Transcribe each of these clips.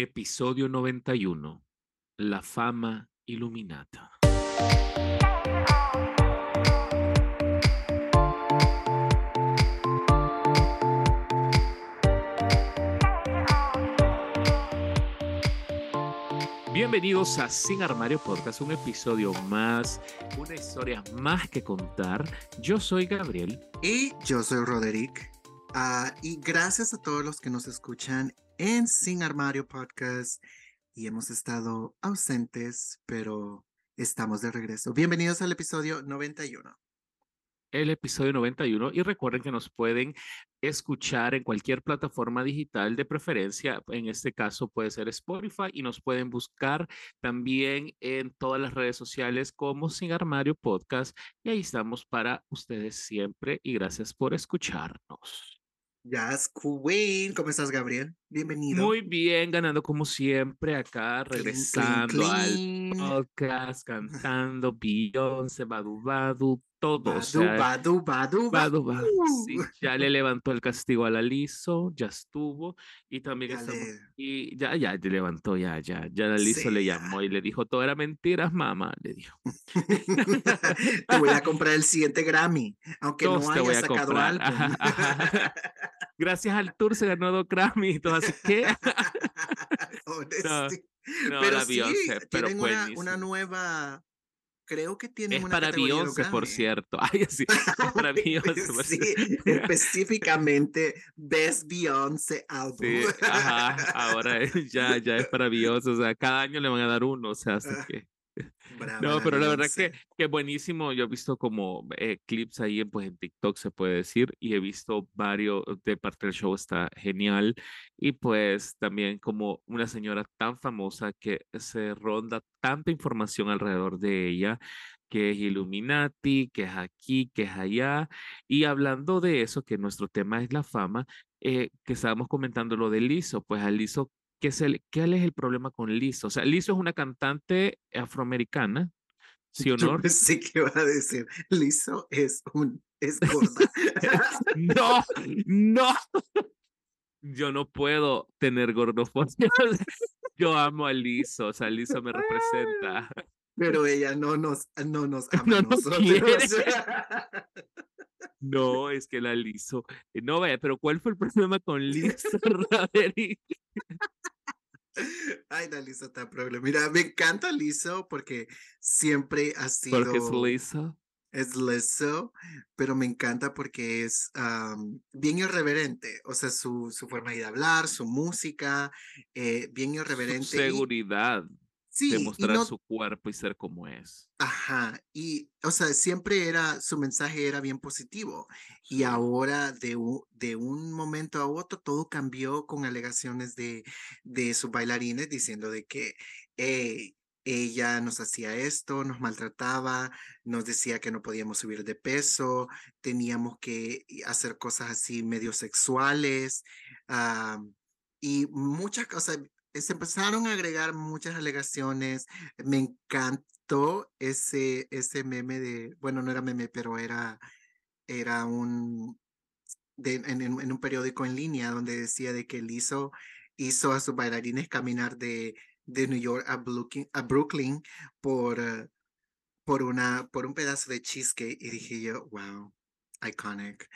Episodio 91. La fama iluminata. Bienvenidos a Sin Armario Podcast, un episodio más, una historia más que contar. Yo soy Gabriel. Y yo soy Roderick. Ah, y gracias a todos los que nos escuchan en Sin Armario Podcast. Y hemos estado ausentes, pero estamos de regreso. Bienvenidos al episodio 91 el episodio 91 y recuerden que nos pueden escuchar en cualquier plataforma digital de preferencia. En este caso puede ser Spotify y nos pueden buscar también en todas las redes sociales como Sin Armario Podcast y ahí estamos para ustedes siempre y gracias por escucharnos. Jazz Queen, ¿cómo estás, Gabriel? Bienvenido. Muy bien, ganando como siempre acá, regresando al podcast, cantando Beyoncé, Badu Badu, todo. Badu, badu, badu, badu, Sí, ya le levantó el castigo a la Liso, ya estuvo. Y también estamos, y ya, ya, le levantó, ya, ya, ya la Liso le llamó y le dijo, todo era mentiras, mamá, le dijo. te voy a comprar el siguiente Grammy, aunque no haya sacado algo. Gracias al tour se ganó dos Grammy y todo así que. no, pero sí, pero una, una nueva creo que tiene es una para Beyoncé, por cierto. Ay, sí, es para Beyoncé. sí, específicamente Best Beyoncé Album. Sí, ajá, ahora ya, ya es para Beyoncé, o sea, cada año le van a dar uno, o sea, así ah. No, pero la verdad que, que buenísimo. Yo he visto como eh, clips ahí en, pues, en TikTok, se puede decir, y he visto varios de parte del show, está genial. Y pues también como una señora tan famosa que se ronda tanta información alrededor de ella, que es Illuminati, que es aquí, que es allá. Y hablando de eso, que nuestro tema es la fama, eh, que estábamos comentando lo de Lizo, pues a Lizo ¿qué es el, ¿cuál es el problema con Lizzo? O sea, Lizzo es una cantante afroamericana, ¿sí o no? Yo pensé que iba a decir, Lizzo es un, es gorda. no, no. Yo no puedo tener gordofobia. Yo amo a Lizzo, o sea, Lizzo me representa. Pero ella no nos, no nos ama no nosotros. No, es que la Lizzo. Eh, no, vaya, pero ¿cuál fue el problema con Lizzo, Roderick? Ay, la Lizzo está problema. Mira, me encanta Lizzo porque siempre ha sido. Porque es Lizzo. Es pero me encanta porque es bien irreverente. O sea, su, su forma de hablar, su música, eh, bien irreverente. Su seguridad demostrar su cuerpo y ser como es. Ajá, y o sea, siempre era, su mensaje era bien positivo y ahora de, de un momento a otro todo cambió con alegaciones de, de sus bailarines diciendo de que ella nos hacía esto, nos maltrataba, nos decía que no podíamos subir de peso, teníamos que hacer cosas así medio sexuales. y muchas cosas, se empezaron a agregar muchas alegaciones. Me encantó ese, ese meme de, bueno, no era meme, pero era, era un, de, en, un periódico en línea donde decía de que él hizo, hizo a sus bailarines caminar de, de New York a Brooklyn, a Brooklyn por, eh, por, una, por un pedazo de cheesecake y dije yo, wow, iconic.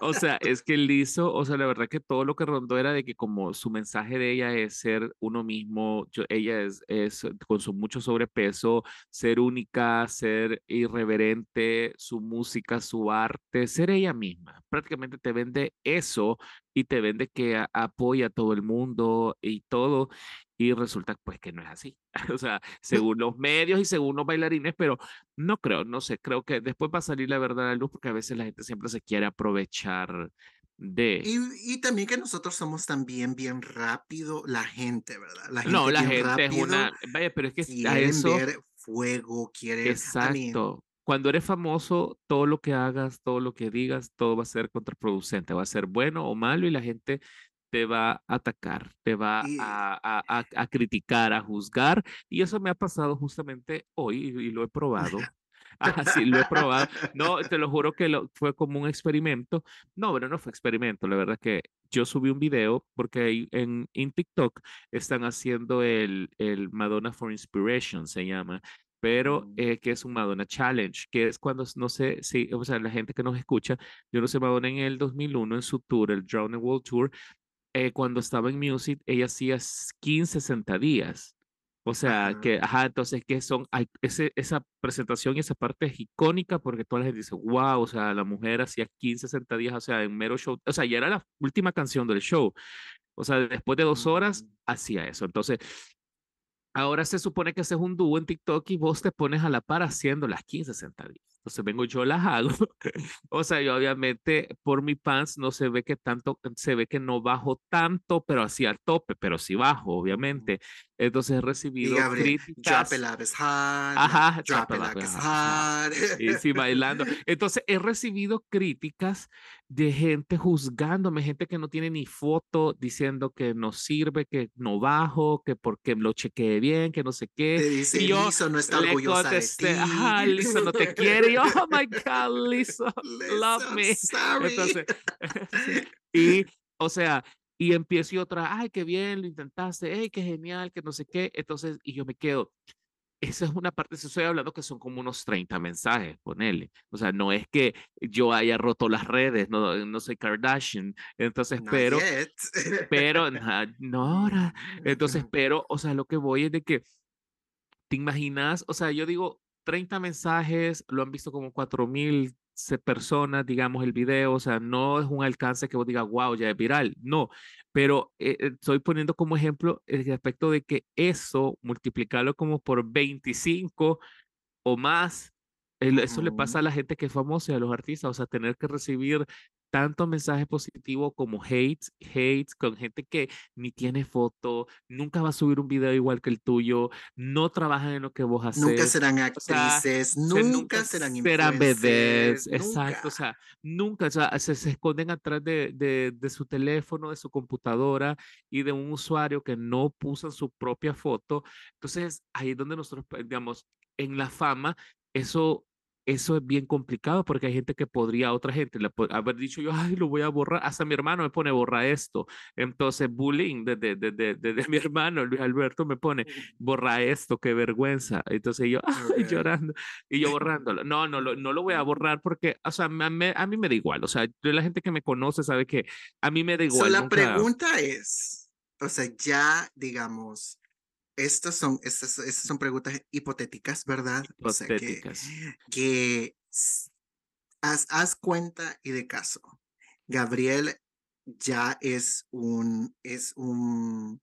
o sea, es que él hizo, o sea, la verdad que todo lo que rondó era de que como su mensaje de ella es ser uno mismo, ella es, es con su mucho sobrepeso, ser única, ser irreverente, su música, su arte, ser ella misma. Prácticamente te vende eso y te vende que apoya a todo el mundo y todo y resulta pues que no es así. o sea, según los medios y según los bailarines, pero no creo, no sé, creo que después va a salir la verdad a la luz porque a veces la gente siempre se quiere aprovechar de... Y, y también que nosotros somos también bien rápido, la gente, ¿verdad? La gente no, la gente es una... Vaya, pero es que a eso... ver fuego, quiere... Exacto. Cuando eres famoso, todo lo que hagas, todo lo que digas, todo va a ser contraproducente, va a ser bueno o malo y la gente te va a atacar, te va a, a, a, criticar, a juzgar. Y eso me ha pasado justamente hoy y, lo he probado. Ah, sí, lo he probado. No, te lo juro que lo, fue como un experimento. No, pero no fue experimento. La verdad que yo subí un video porque en, en TikTok están haciendo el, el Madonna for Inspiration, se llama, pero mm. eh, que es un Madonna Challenge, que es cuando, no sé si, o sea, la gente que nos escucha, yo no sé, Madonna en el 2001, en su tour, el Drown World Tour, eh, cuando estaba en Music, ella hacía 15, 60 días. O sea, que, ajá, entonces que son, hay, ese, esa presentación y esa parte es icónica porque toda la gente dice, wow, o sea, la mujer hacía 15, 60 días, o sea, en mero show, o sea, ya era la última canción del show. O sea, después de dos horas mm. hacía eso. Entonces, Ahora se supone que haces un dúo en TikTok y vos te pones a la par haciendo las 15, 60 días. Entonces vengo yo las hago. o sea, yo obviamente por mi pants no se ve que tanto, se ve que no bajo tanto, pero así al tope, pero sí bajo, obviamente. Entonces he recibido y críticas. Ajá, drop Y sí, bailando. Entonces he recibido críticas de gente juzgándome, gente que no tiene ni foto, diciendo que no sirve, que no bajo, que porque lo chequeé bien, que no sé qué. Te dice, y yo no está orgullosa de ti. Ajá, Liso no te quiere. oh my God, Liso, love me. Entonces, y, o sea, y empiezo y otra, ay, qué bien, lo intentaste, ay, qué genial, que no sé qué. Entonces, y yo me quedo, esa es una parte, estoy hablando que son como unos 30 mensajes, ponele. O sea, no es que yo haya roto las redes, no, no soy Kardashian. Entonces, pero, pero, no, ahora. Entonces, pero, o sea, lo que voy es de que, ¿te imaginas? O sea, yo digo, 30 mensajes, lo han visto como 4000 personas, digamos, el video, o sea, no es un alcance que vos digas, wow, ya es viral, no, pero eh, eh, estoy poniendo como ejemplo el aspecto de que eso, multiplicarlo como por 25 o más, eso le pasa a la gente que es famosa y a los artistas, o sea, tener que recibir tanto mensaje positivo como hate, hate, con gente que ni tiene foto, nunca va a subir un video igual que el tuyo, no trabajan en lo que vos haces. Nunca serán actrices, nunca, serán Serán bebés, exacto, o sea, nunca, o sea, se, esconden atrás de, de, de, su teléfono, de su computadora y de un usuario que no puso su propia foto. Entonces, ahí es donde nosotros, pues, digamos, en la fama, eso eso es bien complicado porque hay gente que podría, otra gente, le haber dicho yo, ay, lo voy a borrar. Hasta mi hermano me pone, borra esto. Entonces, bullying desde de, de, de, mi hermano, Luis Alberto, me pone, borra esto, qué vergüenza. Entonces yo, ay, llorando. Y yo borrándolo. No, no, no lo voy a borrar porque, o sea, a mí, a mí me da igual. O sea, la gente que me conoce sabe que a mí me da igual. la pregunta es, o sea, ya, digamos, estas son, estas, son preguntas hipotéticas, ¿verdad? Hipotéticas. que, haz, haz, cuenta y de caso. Gabriel ya es un, es un,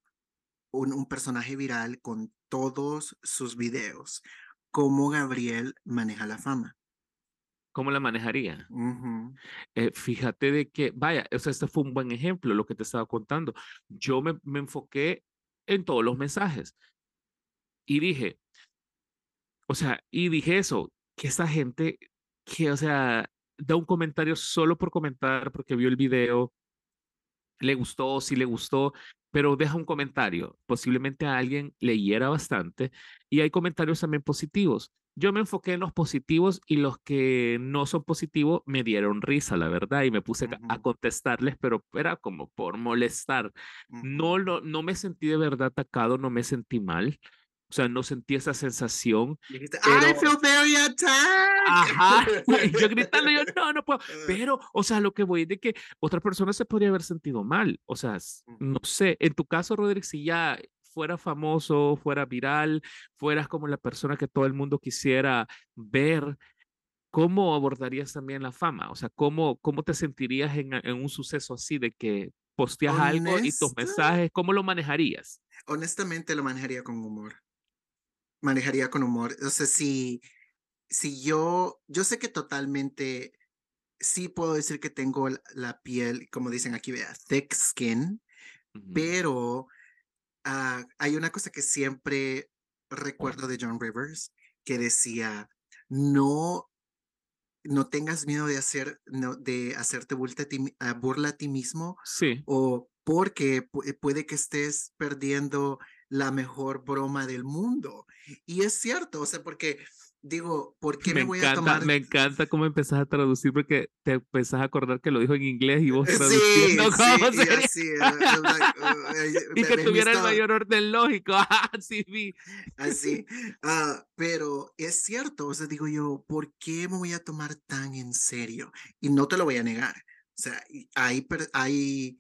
un, personaje viral con todos sus videos. ¿Cómo Gabriel maneja la fama? ¿Cómo la manejaría? Eh, fíjate de que, vaya, o sea, este fue un buen ejemplo, lo que te estaba contando. Yo me, me enfoqué en todos los mensajes. Y dije, o sea, y dije eso, que esa gente que, o sea, da un comentario solo por comentar, porque vio el video, le gustó, sí le gustó, pero deja un comentario. Posiblemente a alguien le hiera bastante y hay comentarios también positivos. Yo me enfoqué en los positivos y los que no son positivos me dieron risa, la verdad, y me puse a contestarles, pero era como por molestar. No, lo, no me sentí de verdad atacado, no me sentí mal. O sea, no sentí esa sensación. Dijiste, I feel very attacked. Ajá. yo gritando, yo no, no puedo. Pero, o sea, lo que voy es de que otra persona se podría haber sentido mal. O sea, no sé. En tu caso, Rodríguez, si ya fuera famoso, fuera viral, fueras como la persona que todo el mundo quisiera ver, ¿cómo abordarías también la fama? O sea, ¿cómo, cómo te sentirías en, en un suceso así de que posteas algo y tus mensajes, ¿cómo lo manejarías? Honestamente lo manejaría con humor manejaría con humor. O sea, si, si yo, yo sé que totalmente, sí puedo decir que tengo la, piel, como dicen aquí, vea, thick skin, pero ah, hay una cosa que siempre recuerdo de John Rivers, que decía, no, no tengas miedo de hacer, no, de hacerte burla a, ti, burla a ti mismo. Sí. O porque puede que estés perdiendo la mejor broma del mundo. Y es cierto, o sea, porque digo, ¿por qué me, me, voy encanta, a tomar? Me encanta cómo empezás a traducir porque te empezás a acordar que lo dijo en inglés y vos Sí, traduciendo cómo sí, y sería. así, eh, eh, eh, y que tuviera el mayor orden lógico. Ah, sí, vi. Así, ah, pero es cierto, o sea, digo yo, ¿por qué me voy a tomar tan en serio? Y no te lo voy a negar. O sea, hay, hay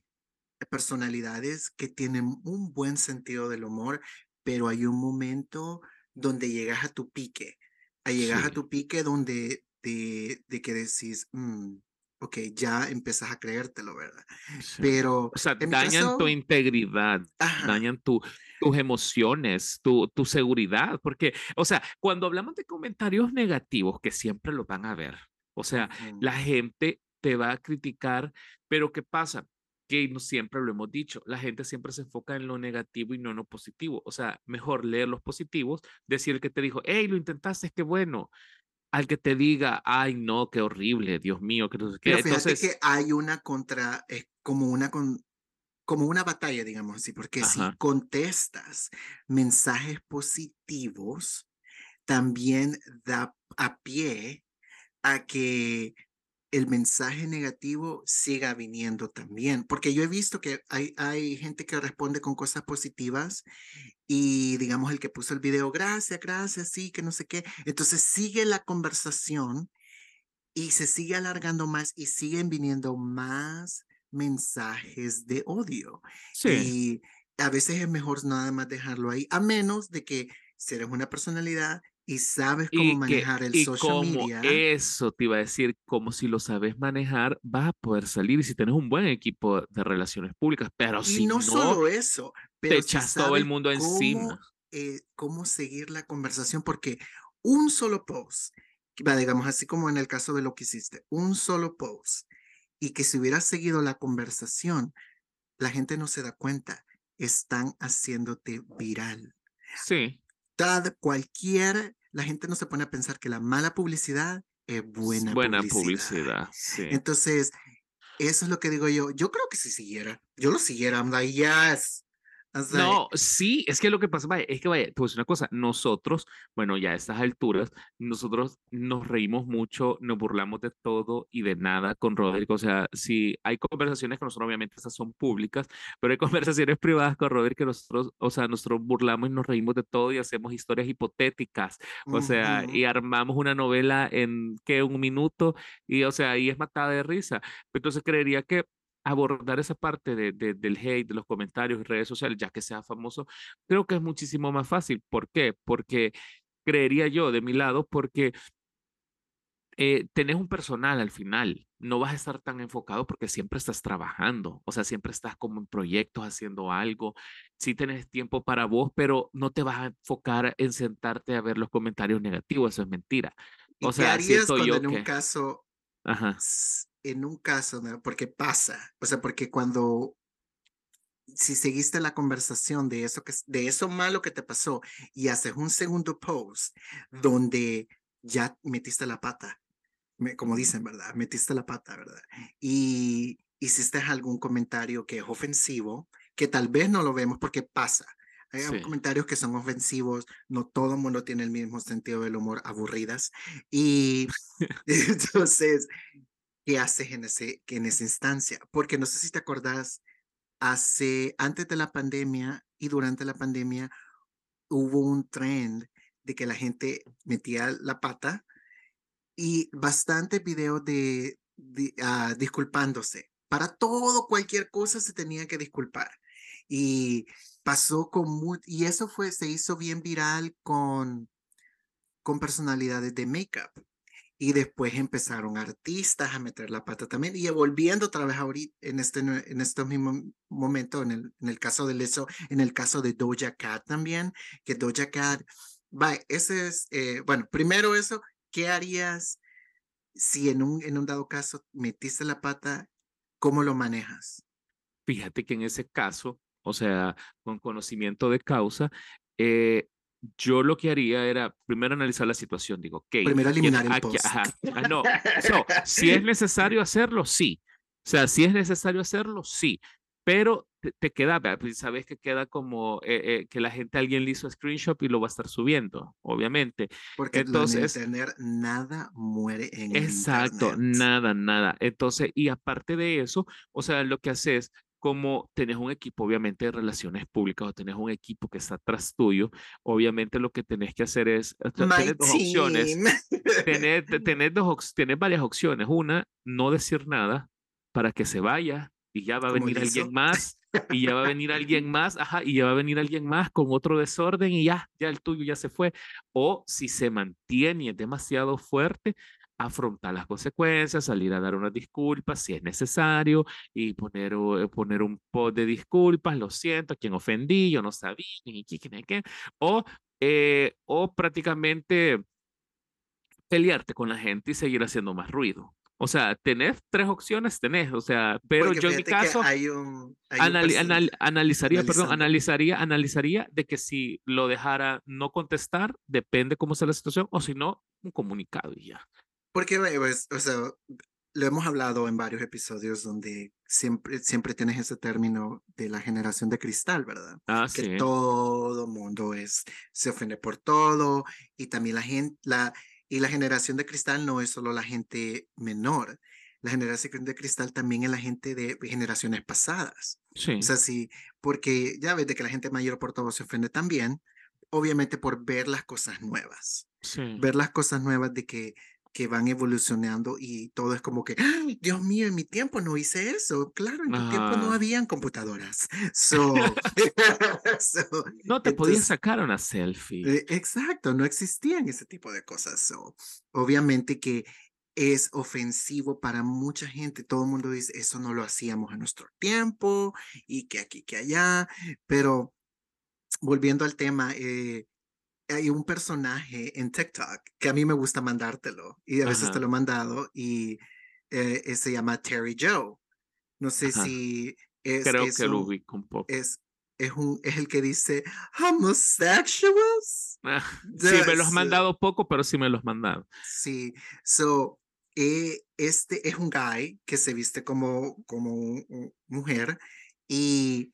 personalidades que tienen un buen sentido del humor, pero hay un momento donde llegas a tu pique, a llegas a tu pique donde de, de que decís, "Mm, ok, ya empiezas a creértelo, ¿verdad? Sí. Pero O sea, dañan tu caso, integridad, ajá, dañan tu, tus emociones, tu, tu seguridad, porque, o sea, cuando hablamos de comentarios negativos, que siempre los van a ver, o sea, la gente te va a criticar, pero ¿qué pasa? Que no siempre lo hemos dicho, la gente siempre se enfoca en lo negativo y no en lo positivo. O sea, mejor leer los positivos, decir que te dijo, hey, lo intentaste, qué bueno, al que te diga, ay, no, qué horrible, Dios mío, que no sé qué. Pero fíjate Entonces, que hay una contra, es como una con, como una batalla, digamos así, porque si contestas mensajes positivos, también da a pie a que el mensaje negativo siga viniendo también, porque yo he visto que hay, hay gente que responde con cosas positivas y digamos el que puso el video, gracias, gracias, sí, que no sé qué, entonces sigue la conversación y se sigue alargando más y siguen viniendo más mensajes de odio. sí. Y a veces es mejor nada más dejarlo ahí, a menos de que si eres una personalidad y sabes cómo Y que, manejar el y social como media. eso te iba a decir, como si lo sabes manejar, vas a poder salir y si tienes un buen equipo de relaciones públicas, pero Y si no no, solo eso, te pero si echas todo el mundo cómo, encima. eh, cómo seguir la conversación, porque un solo post, que digamos así como en el caso de lo que hiciste, un solo post, y que si hubieras seguido la conversación, la gente no se da cuenta, están haciéndote viral. Sí, Cualquier, la gente no se pone a pensar que la mala publicidad es buena, buena publicidad. publicidad, sí. Entonces, eso es lo que digo yo. Yo creo que si siguiera, yo lo siguiera, I'm like, yes. Like, No, sí, es que lo que pasa, vaya, es que vaya, te voy a decir una cosa, nosotros, bueno, ya a estas alturas, nosotros nos reímos mucho, nos burlamos de todo y de nada con Roderick, o sea, sí, hay conversaciones que nosotros obviamente esas son públicas, pero hay conversaciones privadas con Roderick que nosotros, o sea, nosotros burlamos y nos reímos de todo y hacemos historias hipotéticas, o sea, y armamos una novela en, ¿qué? Un minuto, y o sea, ahí es matada de risa. Entonces creería que abordar esa parte de, de- del hate, de los comentarios y redes sociales, ya que sea famoso, creo que es muchísimo más fácil. ¿Por qué? Porque creería yo de mi lado, porque eh, tenés un personal al final, no vas a estar tan enfocado porque siempre estás trabajando, o sea, siempre estás como en proyectos haciendo algo, sí tenés tiempo para vos, pero no te vas a enfocar en sentarte a ver los comentarios negativos, eso es mentira. ¿Y O qué sea, harías siento cuando yo en un que, caso, ajá, en un caso, ¿no? porque pasa, o sea, porque cuando, si seguiste la conversación de eso, que, de eso malo que te pasó y haces un segundo post donde ya metiste la pata, me- como dicen, ¿verdad? Metiste la pata, ¿verdad? Y hiciste algún comentario que es ofensivo, que tal vez no lo vemos porque pasa. Hay sí. comentarios que son ofensivos, no todo el mundo tiene el mismo sentido del humor, aburridas. Y entonces, ¿qué haces en, ese, en esa instancia? Porque no sé si te acordás, hace, antes de la pandemia y durante la pandemia, hubo un trend de que la gente metía la pata y bastantes videos de, di- ah, disculpándose. Para todo, cualquier cosa se tenía que disculpar. Y pasó con y eso fue, se hizo bien viral con, con personalidades de make-up. Y después empezaron artistas a meter la pata también. Y volviendo otra vez ahorita, en este, en estos mismos momentos, en el, en el caso de eso, en el caso de Doja Cat también, que Doja Cat, va, ese es, eh, bueno, primero eso, ¿qué harías si en un, en un dado caso metiste la pata? ¿Cómo lo manejas? Fíjate que en ese caso, o sea, con conocimiento de causa, eh, yo lo que haría era primero analizar la situación. Digo, ok, Primero ¿quién- eliminar el post. ajá, ah, no, so, si es necesario hacerlo, sí. O sea, si es necesario hacerlo, sí. Pero te, queda, pues, sabes que queda como eh, eh, que la gente, alguien le hizo screenshot y lo va a estar subiendo, obviamente. Porque entonces tener nada muere en Exacto, nada, nada. Entonces, y aparte de eso, o sea, lo que haces como tenés un equipo, obviamente, de relaciones públicas o tenés un equipo que está tras tuyo, obviamente lo que tenés que hacer es, tener dos opciones, dos, tener varias opciones. Una, no decir nada para que se vaya y ya va a venir alguien más y ya va a venir alguien más, ajá, y ya va a venir alguien más con otro desorden y ya, ya el tuyo ya se fue. O si se mantiene demasiado fuerte, afrontar las consecuencias, salir a dar unas disculpas si es necesario y poner, eh, poner un post de disculpas, lo siento, a quien ofendí, yo no sabía, ni qué, ni qué, o, eh, o prácticamente pelearte con la gente y seguir haciendo más ruido. O sea, tenés tres opciones, tenés, o sea, pero yo en mi caso hay un, analizaría, perdón, analizaría, analizaría de que si lo dejara no contestar, depende cómo sea la situación, o si no, un comunicado y ya. Porque, pues, o sea, lo hemos hablado en varios episodios donde siempre, siempre tienes ese término de la generación de cristal, ¿verdad? Ah, que todo mundo es, se ofende por todo y también la gente, la, y la generación de cristal no es solo la gente menor, la generación de cristal también es la gente de generaciones pasadas. Sí. O sea, sí, porque ya ves de que la gente mayor por todo se ofende también, obviamente por ver las cosas nuevas. Sí. Ver las cosas nuevas de que que van evolucionando y todo es como que, ¡Ah! Dios mío, en mi tiempo no hice eso. Claro, en tu tiempo no habían computadoras. So, no te podías sacar una selfie. Eh, exacto, no existían ese tipo de cosas. So, obviamente que es ofensivo para mucha gente. Todo el mundo dice, eso no lo hacíamos en nuestro tiempo y que aquí, que allá. Pero volviendo al tema, eh, hay un personaje en TikTok que a mí me gusta mandártelo y a veces te lo he mandado y eh, eh, se llama Terry Joe. No sé si es. Creo que lo ubico un poco. Es, es, un, es el que dice homosexuals. Ah, sí, me los has mandado poco, pero sí me los has mandado. Sí, so, eh, este es un guy que se viste como, como mujer y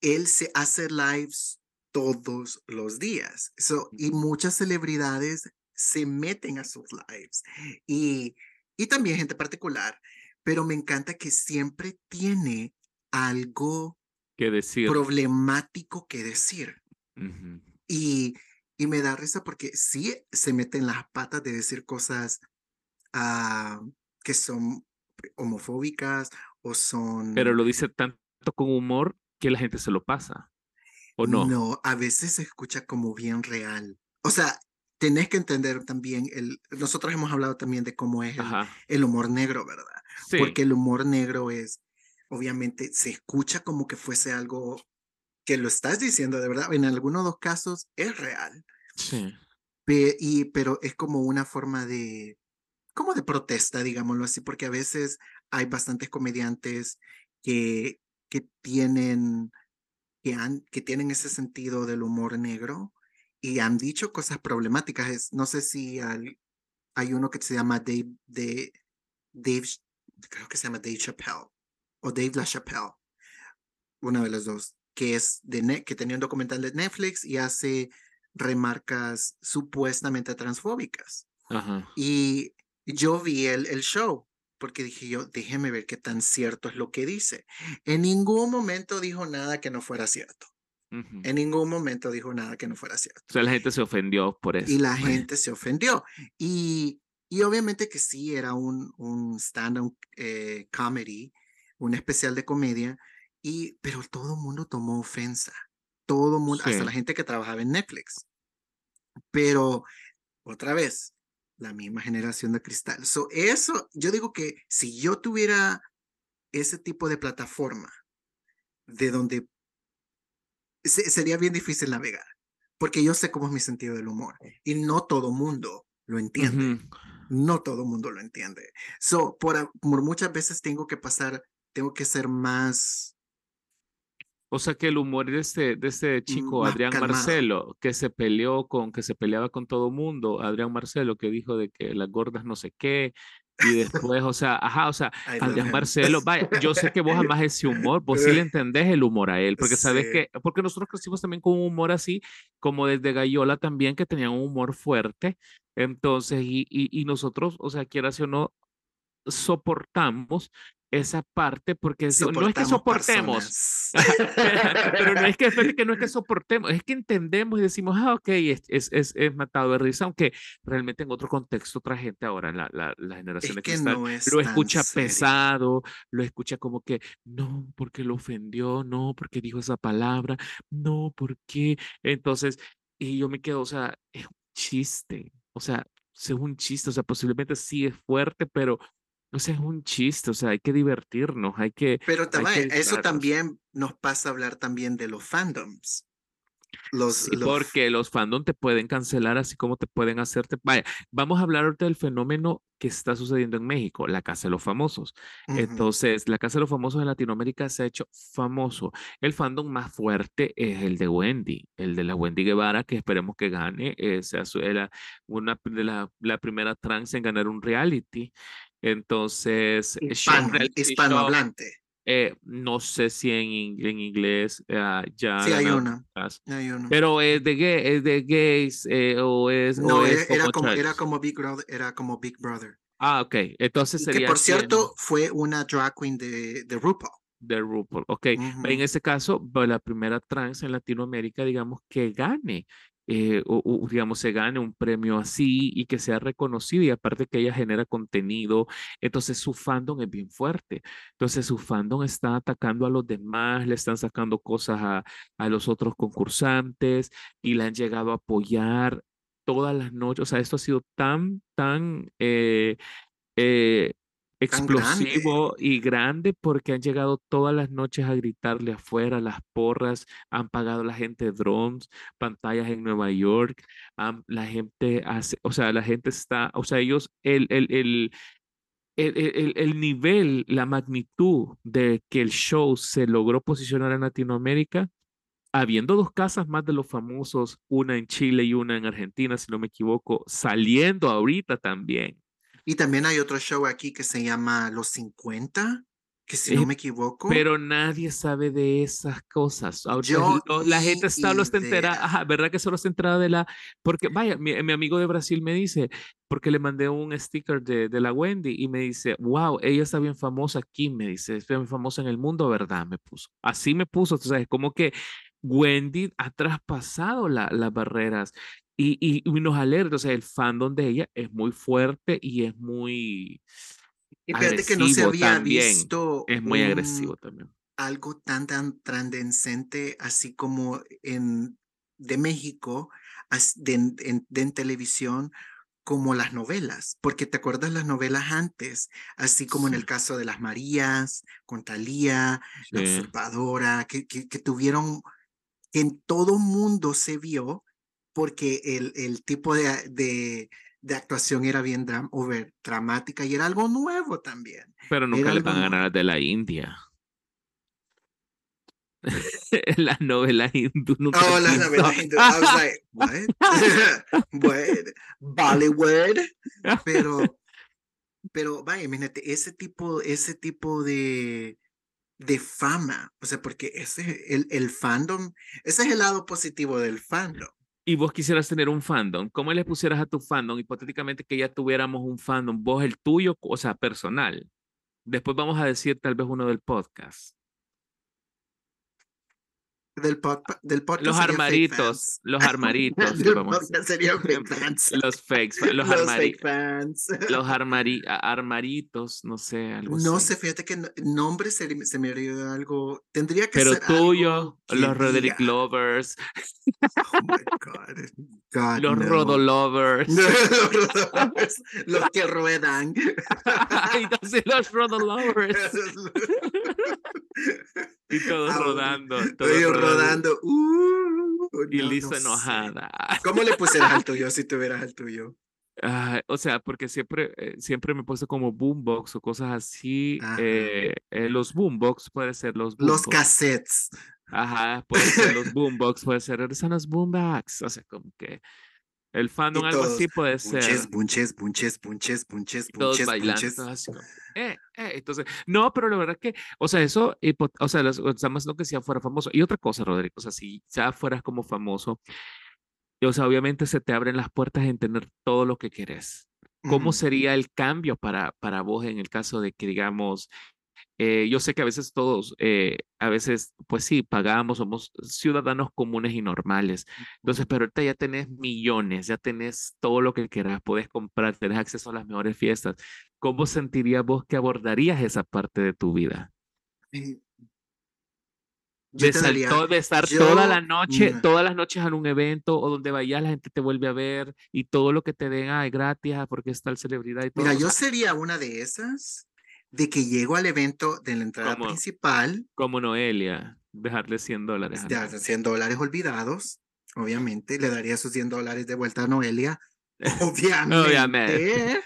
él se hace lives todos los días. So, y muchas celebridades se meten a sus lives y, y también gente particular, pero me encanta que siempre tiene algo que decir. problemático que decir. y, y me da risa porque sí se meten las patas de decir cosas ah, que son homofóbicas o son... Pero lo dice tanto con humor que la gente se lo pasa no? No, a veces se escucha como bien real. O sea, tenés que entender también, el, nosotros hemos hablado también de cómo es el, humor negro, ¿verdad? Porque el humor negro es, obviamente, se escucha como que fuese algo que lo estás diciendo de verdad. En algunos dos casos es real. Sí. y, pero es como una forma de, como de protesta, digámoslo así, porque a veces hay bastantes comediantes que, que tienen que, han, que tienen ese sentido del humor negro y han dicho cosas problemáticas. no sé si hay uno que se llama Dave, de, Dave, creo que se llama Dave Chappelle o Dave LaChapelle, una de las dos, que es de que tenía un documental de Netflix y hace remarcas supuestamente transfóbicas. Y yo vi el, el show porque dije yo, déjeme ver qué tan cierto es lo que dice. En ningún momento dijo nada que no fuera cierto. En ningún momento dijo nada que no fuera cierto. O sea, la gente se ofendió por eso. Y la gente se ofendió. Y, y obviamente que sí, era un, un stand-up eh, comedy, un especial de comedia, y, pero todo el mundo tomó ofensa. Todo el mundo, hasta la gente que trabajaba en Netflix. Pero, otra vez, la misma generación de cristal. So, eso, yo digo que si yo tuviera ese tipo de plataforma de donde sería bien difícil navegar, porque yo sé cómo es mi sentido del humor y no todo mundo lo entiende. No todo mundo lo entiende. So, por, por muchas veces tengo que pasar, tengo que ser más o sea que el humor de este, de este chico, Adrián Marcelo, que se peleó con, que se peleaba con todo mundo, Adrián Marcelo, que dijo de que las gordas no sé qué, Y después, o sea, ajá, o sea, al Marcelo, vaya, yo sé que vos amás ese humor, vos sí le entendés el humor a él, porque sabes que, porque nosotros crecimos también con un humor así, como desde Gallola también, que tenía un humor fuerte. Entonces, y, y, y nosotros, o sea, quieras o no, soportamos esa parte porque no es que soportemos, pero no es que, que no es que soportemos, es que entendemos y decimos, ah, ok, es, es, es, es matado de risa, aunque realmente en otro contexto otra gente ahora, la, la, la generación de cristal, lo escucha pesado, lo escucha como que, no, porque lo ofendió, no, porque dijo esa palabra, no, porque, entonces, y yo me quedo, o sea, es un chiste, o sea, es un chiste, o sea, posiblemente sí es fuerte, pero o sea, es un chiste, o sea, hay que divertirnos, hay que... Pero también, eso también nos pasa a hablar también de los fandoms. Los, Porque los fandoms te pueden cancelar así como te pueden hacerte. Vaya, vamos a hablar ahorita del fenómeno que está sucediendo en México, la Casa de los Famosos. Entonces, la Casa de los Famosos en Latinoamérica se ha hecho famoso. El fandom más fuerte es el de Wendy, el de la Wendy Guevara, que esperemos que gane. Eh, sea una de la, la primera trans en ganar un reality. Entonces, hispanohablante. Eh, no sé si en, en inglés uh, ya. Sí, hay una, hay una, Pero es de, gay, es de gays eh, o es. No, es era, como, era, como Big Brother, era como Big Brother. Ah, ok. Entonces sería. Que por cierto, fue una drag queen de, de RuPaul. De RuPaul. Ok. En ese caso, la primera trans en Latinoamérica, digamos, que gane eh, o, digamos, se gane un premio así y que sea reconocido y aparte que ella genera contenido, entonces su fandom es bien fuerte. Entonces su fandom está atacando a los demás, le están sacando cosas a, a los otros concursantes y la han llegado a apoyar todas las noches. O sea, esto ha sido tan, tan... Eh, eh, explosivo y grande porque han llegado todas las noches a gritarle afuera, las porras, han pagado la gente drones, pantallas en Nueva York, la gente hace, o sea, la gente está, o sea, ellos, el, el, el, el, el, nivel, la magnitud de que el show se logró posicionar en Latinoamérica, habiendo dos casas más de los famosos, una en Chile y una en Argentina, si no me equivoco, saliendo ahorita también. Y también hay otro show aquí que se llama Los 50, que si no me equivoco. Pero nadie sabe de esas cosas. Yo la gente está, lo está enterada, ¿verdad que solo está enterada de la? Porque, vaya, mi, amigo de Brasil me dice, porque le mandé un sticker de, de, la Wendy y me dice, wow, ella está bien famosa aquí, me dice, es bien famosa en el mundo, ¿verdad? Me puso. Así me puso, o sea, es como que Wendy ha traspasado la, las barreras y, y, nos alerta, o sea, el fandom de ella es muy fuerte y es muy. Y fíjate que no se había visto. Es muy agresivo también. Algo tan, tan transcendente, así como en, de México, de, en, en, televisión, como las novelas, porque te acuerdas las novelas antes, así como en el caso de las Marías, con Talía, la observadora, que, que, que tuvieron, en todo mundo se vio porque el, el tipo de, de, de, actuación era bien over, dramática y era algo nuevo también. Pero nunca le van a ganar de la India. la novela hindú nunca. Oh, la novela hindú. I was like, what? Bollywood. Pero, pero vaya, imagínate, ese tipo, ese tipo de, de fama, o sea, porque ese, el, el fandom, ese es el lado positivo del fandom y vos quisieras tener un fandom, ¿cómo le pusieras a tu fandom, hipotéticamente que ya tuviéramos un fandom, vos el tuyo, o sea, personal? Después vamos a decir tal vez uno del podcast. Del, del podcast. Los armaritos, los armaritos. Los fakes, los, los fake fans. Los armaritos, no sé, algo No sé, fíjate que nombre se, se me olvidó algo. Tendría que Pero ser. Pero tuyo, los Roderick Lovers. Oh my God. los Rodo Lovers. los Rodolovers. los que ruedan. Entonces, los Rodo Lovers. y todos rodando. Todos rodando. Uh, y Lisa enojada. ¿Cómo le pusieras al tuyo si tuvieras al tuyo? o sea, porque siempre, eh, siempre me he puesto como boombox o cosas así. Eh, eh, los boombox puede ser los Los cassettes. Ajá, puede ser los boombox, puede ser, son los boombox. O sea, como que El fandom, algo así puede ser. Bunches, bunches, bunches, bunches, bunches, bunches. Eh, eh, entonces, no, pero la verdad que, o sea, eso, o sea, estamos lo que sea fuera famoso. Y otra cosa, Rodrigo, o sea, si ya fueras como famoso, o sea, obviamente se te abren las puertas en tener todo lo que quieres. ¿Cómo sería el cambio para, para vos en el caso de que, digamos, eh, yo sé que a veces todos, eh, a veces, pues sí, pagamos, somos ciudadanos comunes y normales. Entonces, pero ahorita ya tenés millones, ya tenés todo lo que quieras, puedes comprar, tenés acceso a las mejores fiestas. ¿Cómo sentirías vos que abordarías esa parte de tu vida? de, de, estar toda la noche, todas las noches en un evento o donde vayas la gente te vuelve a ver y todo lo que te den ay, gratis ah, porque está el celebridad y todo. Mira, yo sería una de esas de que llego al evento de la entrada principal. Como Noelia, dejarle 100 dólares. De 100 dólares olvidados, obviamente. Le daría esos 100 dólares de vuelta a Noelia, obviamente. obviamente.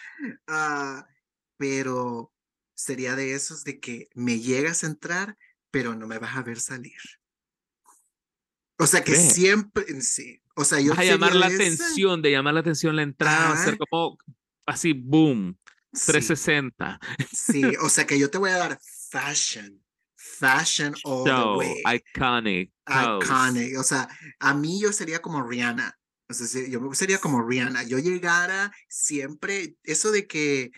Ah, pero sería de esos de que me llegas a entrar, pero no me vas a ver salir. O sea que siempre, sí. O sea, yo. a llamar la atención, de llamar la atención la entrada, va a ser como así, boom. 360. Sí, o sea que yo te voy a dar fashion. Fashion all the way. Iconic. Iconic. O sea, a mí yo sería como Rihanna. O sea, yo sería como Rihanna. Yo llegara siempre, eso de que,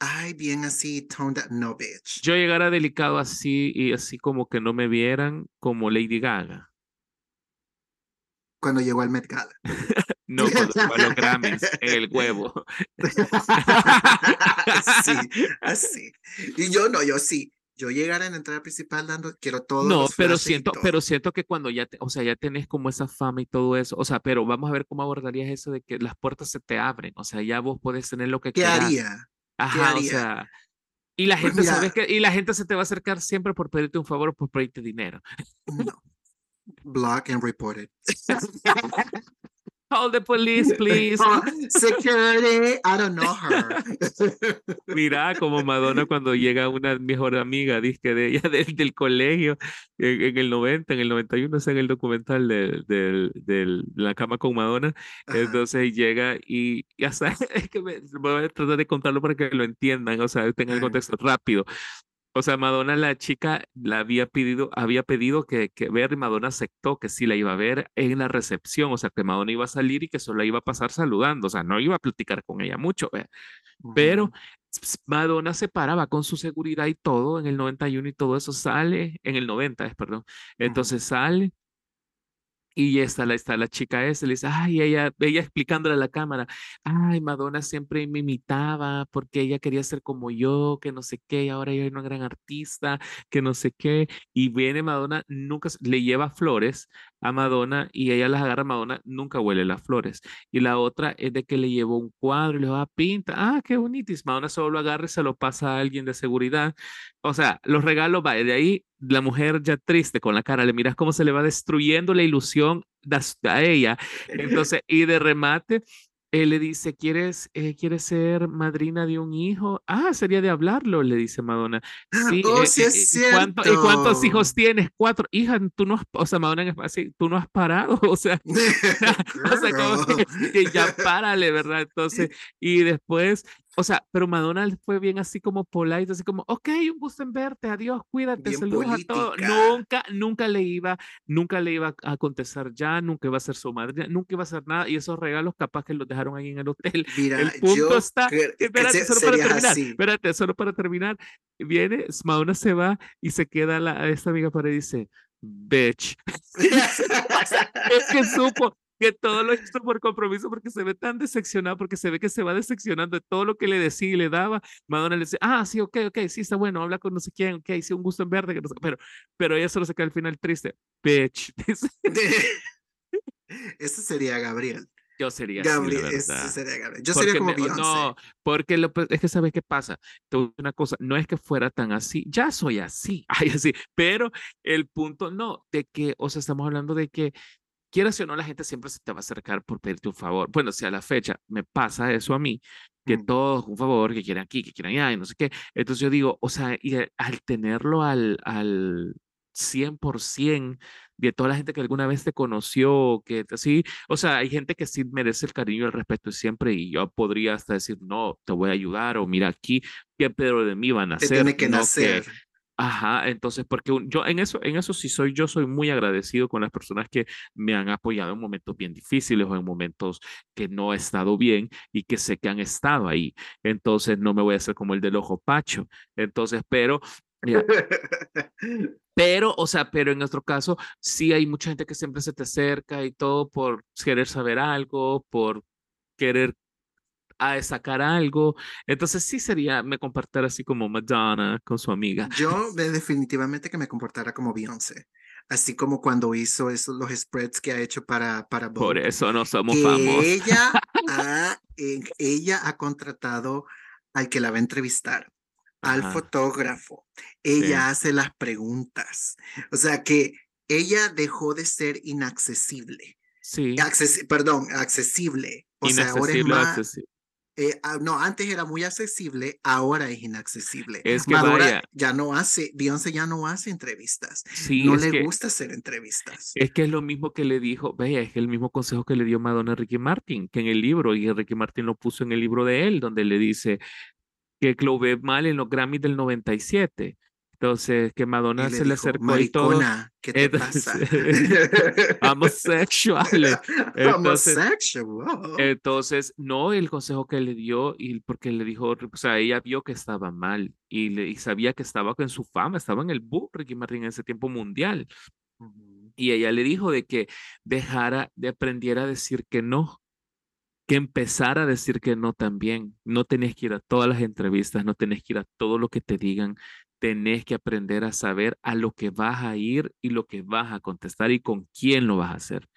ay, bien así, toned no, bitch. Yo llegara delicado así y así como que no me vieran como Lady Gaga. Cuando llegó al Met Gala. No, a los Grammys, el huevo. sí, así. Y yo no, yo sí. Yo llegar en la entrada principal dando, quiero todo. No, pero siento, pero siento que cuando ya, o sea, ya tenés como esa fama y todo eso, o sea, pero vamos a ver cómo abordarías eso de que las puertas se te abren, o sea, ya vos podés tener lo que ¿Qué haría? Ajá, o sea, y la pues gente que, y la gente se te va a acercar siempre por pedirte un favor o por pedirte dinero. No. Block and report it. Call the police, please. Security, I don't know her. Mira, como Madonna cuando llega una mejor amiga, dice de ella del, del colegio, en, el 90, en el 91, es en el documental de, de, la cama con Madonna. Entonces llega y ya sabes, es que me, voy a tratar de contarlo para que lo entiendan, o sea, tengan el contexto rápido. O sea, Madonna, la chica, la había pedido, había pedido que, que ver y Madonna aceptó que sí la iba a ver en la recepción, o sea, que Madonna iba a salir y que solo la iba a pasar saludando, o sea, no iba a platicar con ella mucho, pero Madonna se paraba con su seguridad y todo en el 91 y todo eso sale, en el 90, perdón, entonces sale y está la, está la chica esa, le dice, ay, ella, ella explicándole a la cámara, ay, Madonna siempre me imitaba porque ella quería ser como yo, que no sé qué, y ahora ella es una gran artista, que no sé qué. Y viene Madonna, nunca le lleva flores a Madonna y ella las agarra a Madonna, nunca huele las flores. Y la otra es de que le llevó un cuadro y le va a pinta, ah, qué bonitis. Madonna solo lo agarra y se lo pasa a alguien de seguridad. O sea, los regalos, va, de ahí la mujer ya triste con la cara, le miras cómo se le va destruyendo la ilusión a ella. Entonces, y de remate, él le dice, ¿quieres, eh, ¿quieres ser madrina de un hijo? Ah, sería de hablarlo, le dice Madonna. Sí, oh, eh, sí es cierto. ¿Y cuántos hijos tienes? Cuatro. Hija, tú no has, o sea, Madonna, así, tú no has parado, o sea, o sea, como que ya párale, ¿verdad? Entonces, y después o sea, pero Madonna fue bien así como polite, así como, ok, un gusto en verte, adiós, cuídate, saludos a todos. Nunca, nunca le iba, nunca le iba a contestar ya, nunca iba a ser su madre, nunca iba a hacer nada, y esos regalos capaz que los dejaron ahí en el hotel. Mira, el punto está, espérate, solo para terminar, espérate, solo para terminar, viene, Madonna se va y se queda la, esta amiga para y dice, bitch. es que supo, que todo lo hizo por compromiso porque se ve tan decepcionado, porque se ve que se va decepcionando de todo lo que le decía y le daba. Madonna le dice, ah, sí, ok, ok, sí, está bueno, habla con no sé quién, ok, sí, un gusto en verde, pero, pero ella solo se queda al final triste. Bitch. Ese sería Gabriel. Yo sería Gabriel, así, sería Gabriel. Yo sería como Beyoncé. No, porque lo, es que sabes qué pasa. Una cosa, no es que fuera tan así, ya soy así, ay, así, pero el punto no, de que, o sea, estamos hablando de que quieras o no, la gente siempre se te va a acercar por pedirte un favor. Bueno, si a la fecha me pasa eso a mí, que mm. todos un favor, que quieren aquí, que quieren allá, y no sé qué. Entonces yo digo, o sea, y al tenerlo al, al, 100% de toda la gente que alguna vez te conoció, que sí, o sea, hay gente que sí merece el cariño y el respeto siempre y yo podría hasta decir, no, te voy a ayudar o mira aquí, ¿qué Pedro de mí van a hacer? Tiene que nacer. Ajá, entonces, porque yo en eso, en eso sí soy, yo soy muy agradecido con las personas que me han apoyado en momentos bien difíciles o en momentos que no he estado bien y que sé que han estado ahí. Entonces, no me voy a hacer como el del ojo pacho. Entonces, pero Pero, o sea, pero en nuestro caso, sí hay mucha gente que siempre se te acerca y todo por querer saber algo, por querer a sacar algo. Entonces sí sería me comportar así como Madonna con su amiga. Yo definitivamente que me comportara como Beyoncé. Así como cuando hizo esos, los spreads que ha hecho para, para Por eso no somos famosos. Ella ha, ella ha contratado al que la va a entrevistar al fotógrafo. Ella hace las preguntas. O sea que ella dejó de ser inaccesible. Sí. perdón, accesible. O sea, ahora es más, eh, ah, no, antes era muy accesible, ahora es inaccesible. Es que vaya. ya no hace, Beyoncé ya no hace entrevistas. Sí, no le gusta hacer entrevistas. Es que es lo mismo que le dijo, vaya, es el mismo consejo que le dio Madonna a Ricky Martin, que en el libro, y Ricky Martin lo puso en el libro de él, donde le dice, que lo ve mal en los Grammys del Entonces, que Madonna se le acercó y todo. ¿qué te pasa? homosexual. Entonces, entonces, no el consejo que le dio, y porque le dijo, o sea, ella vio que estaba mal y, le, y sabía que estaba en su fama, estaba en el book Ricky Martin en ese tiempo mundial. Y ella le dijo de que dejara, de aprendiera a decir que no, que empezar a decir que no también. No tenés que ir a todas las entrevistas, no tenés que ir a todo lo que te digan. Tenés que aprender a saber a lo que vas a ir y lo que vas a contestar y con quién lo vas a hacer.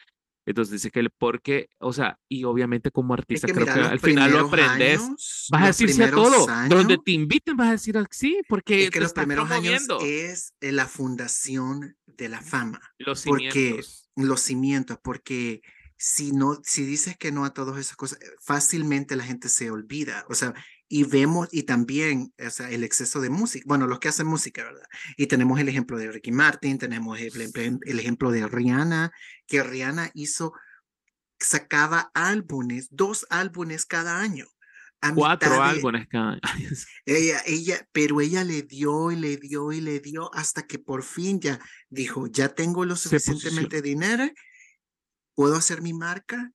Entonces dice que el porque, o sea, y obviamente como artista creo que al final lo aprendes. vas a decir sí a todo. Donde te inviten vas a decir sí, porque es que los primeros años es eh, la fundación de la fama. Los cimientos. Porque, los cimientos, porque si no, si dices que no a todas esas cosas, fácilmente la gente se olvida. O sea, y vemos, y también, o sea, el exceso de música, bueno, los que hacen música, ¿verdad? Y tenemos el ejemplo de Ricky Martin, tenemos el, el ejemplo de Rihanna, que Rihanna hizo, sacaba álbumes, dos álbumes cada año. Cuatro álbumes cada año. Ella, ella, pero ella le dio y le dio y le dio hasta que por fin ya dijo, ya tengo lo suficientemente dinero ¿puedo hacer mi marca?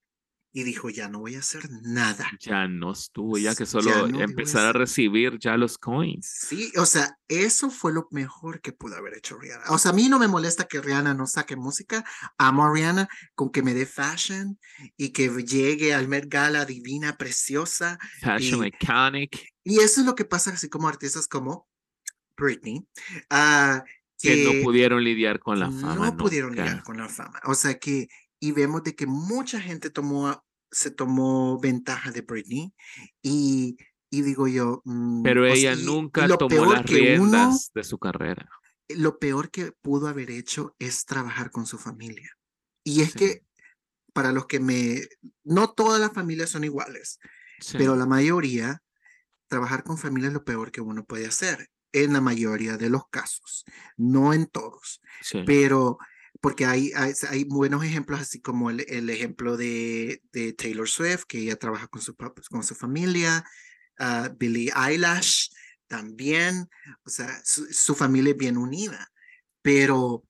Y dijo, ya no voy a hacer nada. Ya no estuvo, ya que solo empezar a recibir ya los coins. Sí, o sea, eso fue lo mejor que pudo haber hecho Rihanna. O sea, a mí no me molesta que Rihanna no saque música. Amo a Rihanna con que me dé fashion y que llegue al Met Gala divina, preciosa. Fashion iconic. Y eso es lo que pasa así como artistas como Britney. Uh, que, no pudieron lidiar con la fama. No pudieron lidiar con la fama. O sea que y vemos de que mucha gente tomó, se tomó ventaja de Britney y, y digo yo... Mm, Pero ella nunca tomó las riendas de su carrera. Lo peor que pudo haber hecho es trabajar con su familia. Y es que para los que me... No todas las familias son iguales, pero la mayoría, trabajar con familia es lo peor que uno puede hacer en la mayoría de los casos, no en todos, pero porque hay, hay, buenos ejemplos, así como el, el ejemplo de, de, Taylor Swift, que ella trabaja con su, con su familia, uh, Billie Eilish también, o sea, su, familia es bien unida, pero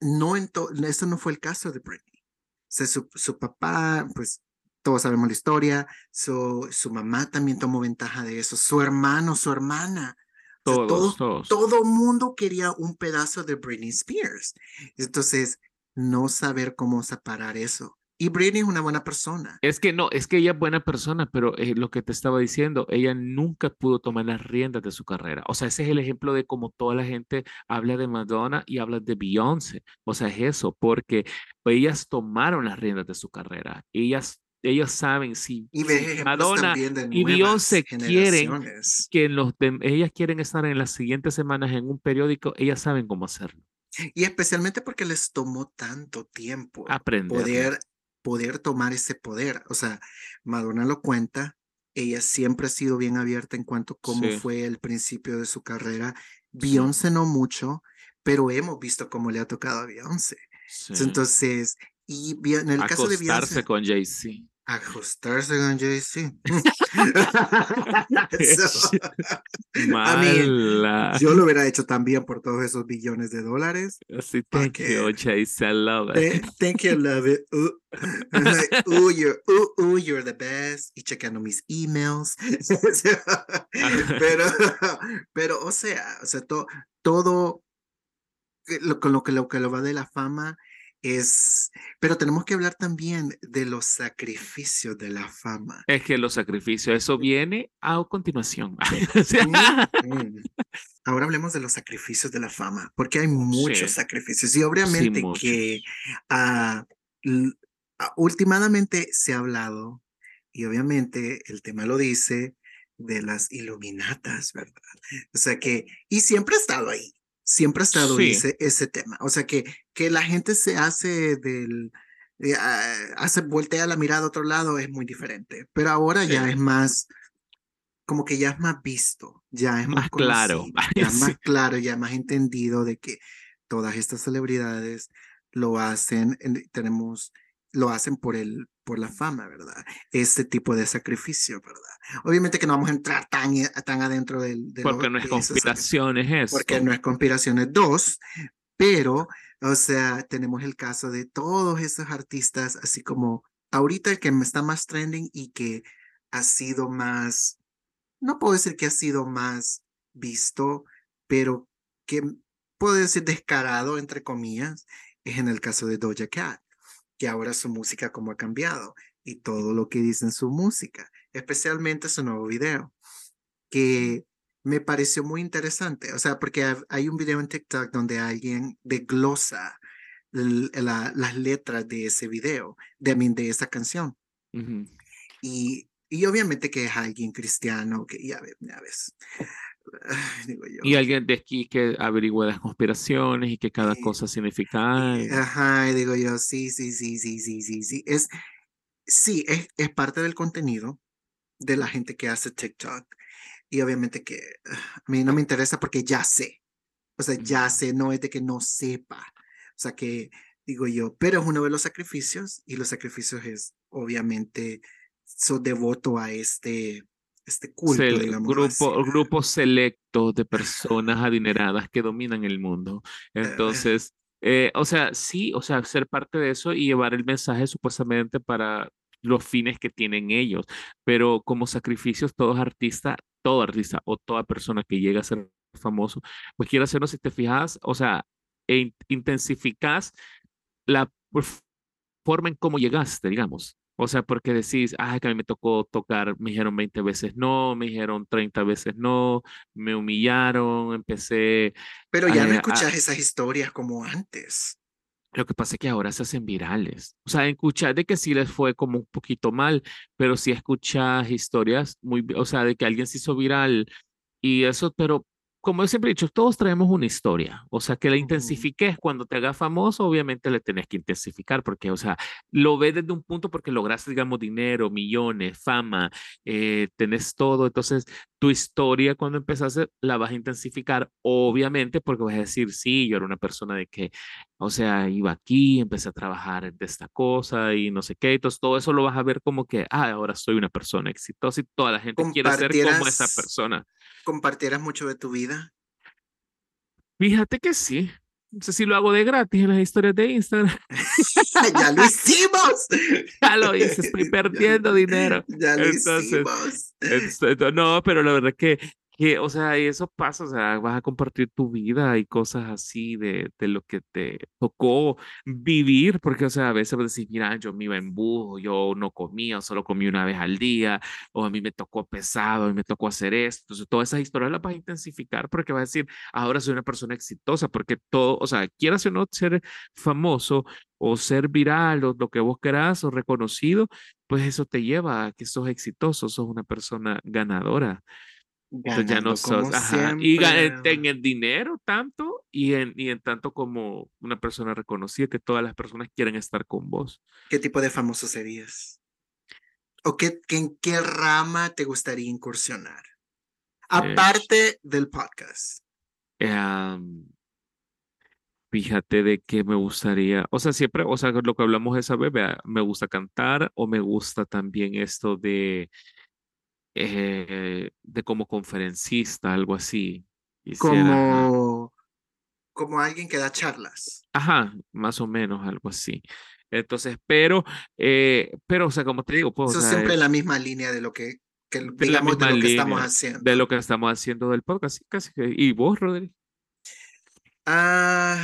no en eso no fue el caso de Britney. O sea, su, su papá, pues todos sabemos la historia, su, su mamá también tomó ventaja de eso, su hermano, su hermana, todos, todo, todo mundo quería un pedazo de Britney Spears. Entonces, no saber cómo separar eso. Y Britney es una buena persona. Es que no, es que ella es buena persona, pero eh, lo que te estaba diciendo, ella nunca pudo tomar las riendas de su carrera. O sea, ese es el ejemplo de cómo toda la gente habla de Madonna y habla de Beyoncé. O sea, es eso, porque ellas tomaron las riendas de su carrera. Ellas ellos saben si, y Madonna y Beyoncé quieren que los ellas quieren estar en las siguientes semanas en un periódico, ellas saben cómo hacerlo. Y especialmente porque les tomó tanto tiempo aprender poder poder tomar ese poder. O sea, Madonna lo cuenta, ella siempre ha sido bien abierta en cuanto a cómo fue el principio de su carrera. Beyoncé no mucho, pero hemos visto cómo le ha tocado a Beyoncé. Entonces, y en el caso de Beyoncé. con Jay-Z. Ajustarse con Jay-Z. yo lo hubiera hecho también por todos esos billones de dólares. Sí, thank you, Jay-Z. I love it. Thank you, love it. Ooh, you're, ooh, you're the best. Y chequeando mis emails. pero, pero, o sea, o sea, todo con lo que, lo que lo va de la fama es, pero tenemos que hablar también de los sacrificios de la fama. Es que los sacrificios, eso viene a continuación. Ahora hablemos de los sacrificios de la fama, porque hay muchos sacrificios y obviamente que uh, últimamente se ha hablado y obviamente el tema lo dice de las iluminatas, ¿verdad? O sea que, y siempre ha estado ahí, siempre ha estado ese, ese tema. O sea, que, que la gente se hace del, eh, ah, hace, voltea la mirada a otro lado es muy diferente, pero ahora ya es más, como que ya es más visto, ya es más, claro, ya es más claro, ya más entendido de que todas estas celebridades lo hacen, tenemos lo hacen por el por la fama, ¿verdad? Este tipo de sacrificio, ¿verdad? Obviamente que no vamos a entrar tan, tan adentro del... De porque no es conspiraciones eso. Porque no es conspiraciones dos, pero, o sea, tenemos el caso de todos esos artistas, así como ahorita el que está más trending y que ha sido más, no puedo decir que ha sido más visto, pero que puedo decir descarado, entre comillas, es en el caso de Doja Cat que ahora su música como ha cambiado y todo lo que dice en su música, especialmente su nuevo video, que me pareció muy interesante, o sea, porque hay un video en TikTok donde alguien desglosa las letras de ese video, de, de esa canción. y, y obviamente que es alguien cristiano, que ya, ya ves, y alguien de aquí que averigüe las conspiraciones y que cada cosa significa Ajá, y digo yo, sí, sí, sí, sí, sí, sí, sí. Es, sí, es, es parte del contenido de la gente que hace TikTok. Y obviamente que a mí no me interesa porque ya sé. O sea, ya sé, no es de que no sepa. O sea, que digo yo, pero es uno de los sacrificios y los sacrificios es obviamente, so devoto a este este culto, digamos. Grupo, Grupos selectos de personas adineradas que dominan el mundo. Entonces, eh, o sea, sí, o sea, ser parte de eso y llevar el mensaje supuestamente para los fines que tienen ellos, pero como sacrificios, todos artistas, todo artista o toda persona que llega a ser famoso, pues quiere hacerlo si te fijas, o sea, e intensificas la forma en cómo llegaste, digamos. O sea, porque decís, ah, que a mí me tocó tocar, me dijeron 20 veces no, me dijeron 30 veces no, me humillaron, empecé... Pero ya no escuchas esas historias como antes. Lo que pasa es que ahora se hacen virales. O sea, escuchar de que sí les fue como un poquito mal, pero sí escuchas historias muy, o sea, de que alguien se hizo viral y eso, pero como yo siempre he dicho, todos traemos una historia, o sea, que la intensifiques cuando te hagas famoso, obviamente le tenés que intensificar, porque, o sea, lo ves desde un punto porque lograste, digamos, dinero, millones, fama, eh, tenés todo, entonces tu historia cuando empezaste la vas a intensificar, obviamente, porque vas a decir, sí, yo era una persona de que, o sea, iba aquí, empecé a trabajar de esta cosa y no sé qué, entonces todo eso lo vas a ver como que, ah, ahora soy una persona exitosa y toda la gente quiere ser como esa persona compartieras mucho de tu vida? Fíjate que sí. No sé si lo hago de gratis en las historias de Instagram. ya lo hicimos. ya lo hice, estoy perdiendo dinero. Ya lo hicimos. no, pero la verdad es que que, o sea, y eso pasa, o sea, vas a compartir tu vida y cosas así de, de lo que te tocó vivir, porque, o sea, a veces decís, mira, yo me iba en bus, yo no comía, solo comí una vez al día, o a mí me tocó pesado y me tocó hacer esto. Entonces, todas esas historias las vas a intensificar porque vas a decir, ahora soy una persona exitosa, porque todo, o sea, quieras o no ser famoso o ser viral o lo que vos querás o reconocido, pues eso te lleva a que sos exitoso, sos una persona ganadora ya no sos, y en el dinero tanto y en, y en tanto como una persona reconocida que todas las personas quieren estar con vos. ¿Qué tipo de famoso serías? ¿O qué, en qué rama te gustaría incursionar? Aparte del podcast. Fíjate de que me gustaría, o sea, siempre, o sea, lo que hablamos esa vez, me gusta cantar o me gusta también esto de, eh, de como conferencista, algo así. como, como alguien que da charlas. Ajá, más o menos, algo así. Entonces, pero, eh, pero, o sea, como te digo, pues. Eso siempre en la misma línea de lo que, que digamos, de lo que estamos haciendo. De lo que estamos haciendo del podcast, casi que. ¿Y vos, Rodri? Ah,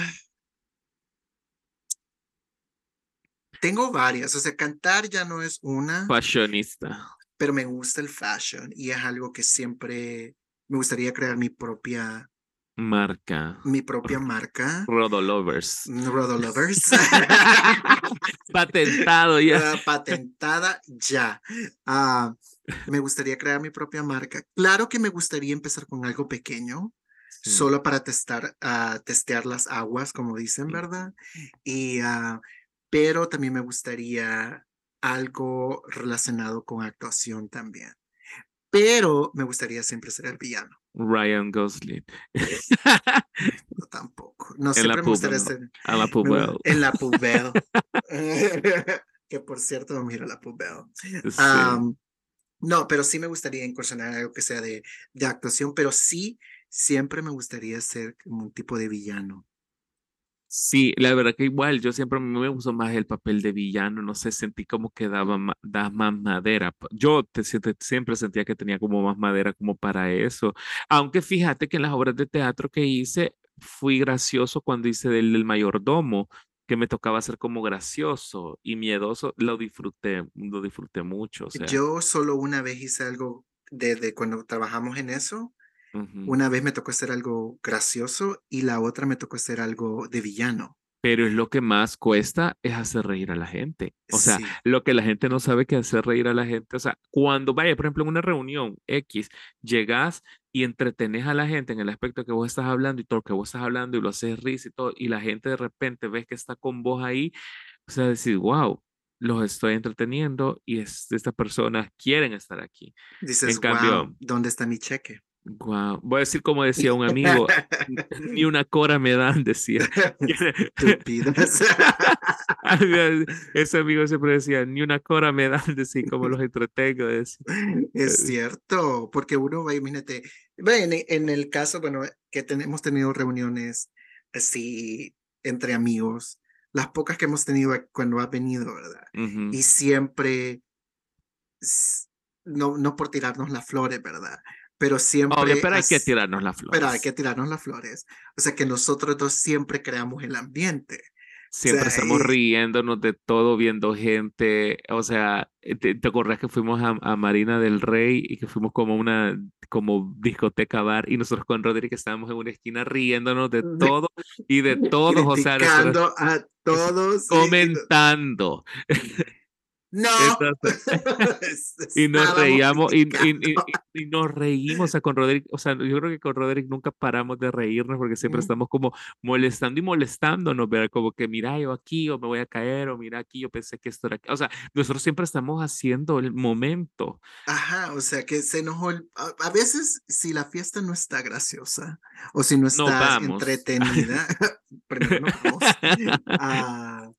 tengo varias, o sea, cantar ya no es una. Fashionista. Pero me gusta el fashion y es algo que siempre me gustaría crear mi propia marca. Mi propia marca. Rodolovers. Rodolovers. Patentado ya. Ah, patentada ya. Ah, me gustaría crear mi propia marca. Claro que me gustaría empezar con algo pequeño solo para testar, uh, testear las aguas, como dicen, ¿verdad? Y, pero también me gustaría algo relacionado con actuación también. Pero me gustaría siempre ser el villano. Ryan Gosling. no, tampoco. No, siempre me gustaría ser. A la pubel. En la pubel. que por cierto, no miro la pubel. no, pero sí me gustaría incursionar algo que sea de, de actuación, pero sí siempre me gustaría ser como un tipo de villano. Sí, la verdad que igual, yo siempre me gustó más el papel de villano, no sé, sentí como que daba más, más madera. Yo te, siempre sentía que tenía como más madera como para eso. Aunque fíjate que en las obras de teatro que hice, fui gracioso cuando hice del, del mayordomo, que me tocaba ser como gracioso y miedoso, lo disfruté, lo disfruté mucho. Yo solo una vez hice algo desde cuando trabajamos en eso, una vez me tocó hacer algo gracioso y la otra me tocó hacer algo de villano. Pero es lo que más cuesta es hacer reír a la gente. O sea, lo que la gente no sabe que hacer reír a la gente. O sea, cuando vaya, por ejemplo, en una reunión X, llegas y entretenes a la gente en el aspecto que vos estás hablando y todo lo que vos estás hablando y lo haces risa y todo, y la gente de repente ves que está con vos ahí, o sea, decir, wow, los estoy entreteniendo y estas personas quieren estar aquí. Dices, en cambio, ¿dónde está mi cheque? Wow. Voy a decir como decía un amigo, ni una cora me dan, decía. Ese amigo siempre decía, ni una cora me dan, decía, como los entretengo. Es eh, cierto, porque uno imagínate, en, en el caso, bueno, que hemos tenido reuniones así entre amigos, las pocas que hemos tenido cuando ha venido, ¿verdad? Y siempre, no, no por tirarnos las flores, ¿verdad? Pero siempre... pero hay que tirarnos las flores. Pero hay que tirarnos las flores. O sea que nosotros dos siempre creamos el ambiente. Siempre estamos riéndonos de todo, viendo gente. O sea, eh, ¿te, te acordás que fuimos a, Marina del Rey y que fuimos como una como discoteca bar y nosotros con Rodríguez estábamos en una esquina riéndonos de todo y de todos, o sea, a todos comentando. No. y nos reíamos y, y, nos reímos, o sea, con Roderick, o sea, yo creo que con Roderick nunca paramos de reírnos porque siempre estamos como molestando y molestándonos, ver como que mira yo aquí o me voy a caer o mira aquí yo pensé que esto era aquí. o sea, nosotros siempre estamos haciendo el momento. Ajá, o sea, que se nos a, veces si la fiesta no está graciosa o si no está entretenida, primero no vamos. Ah,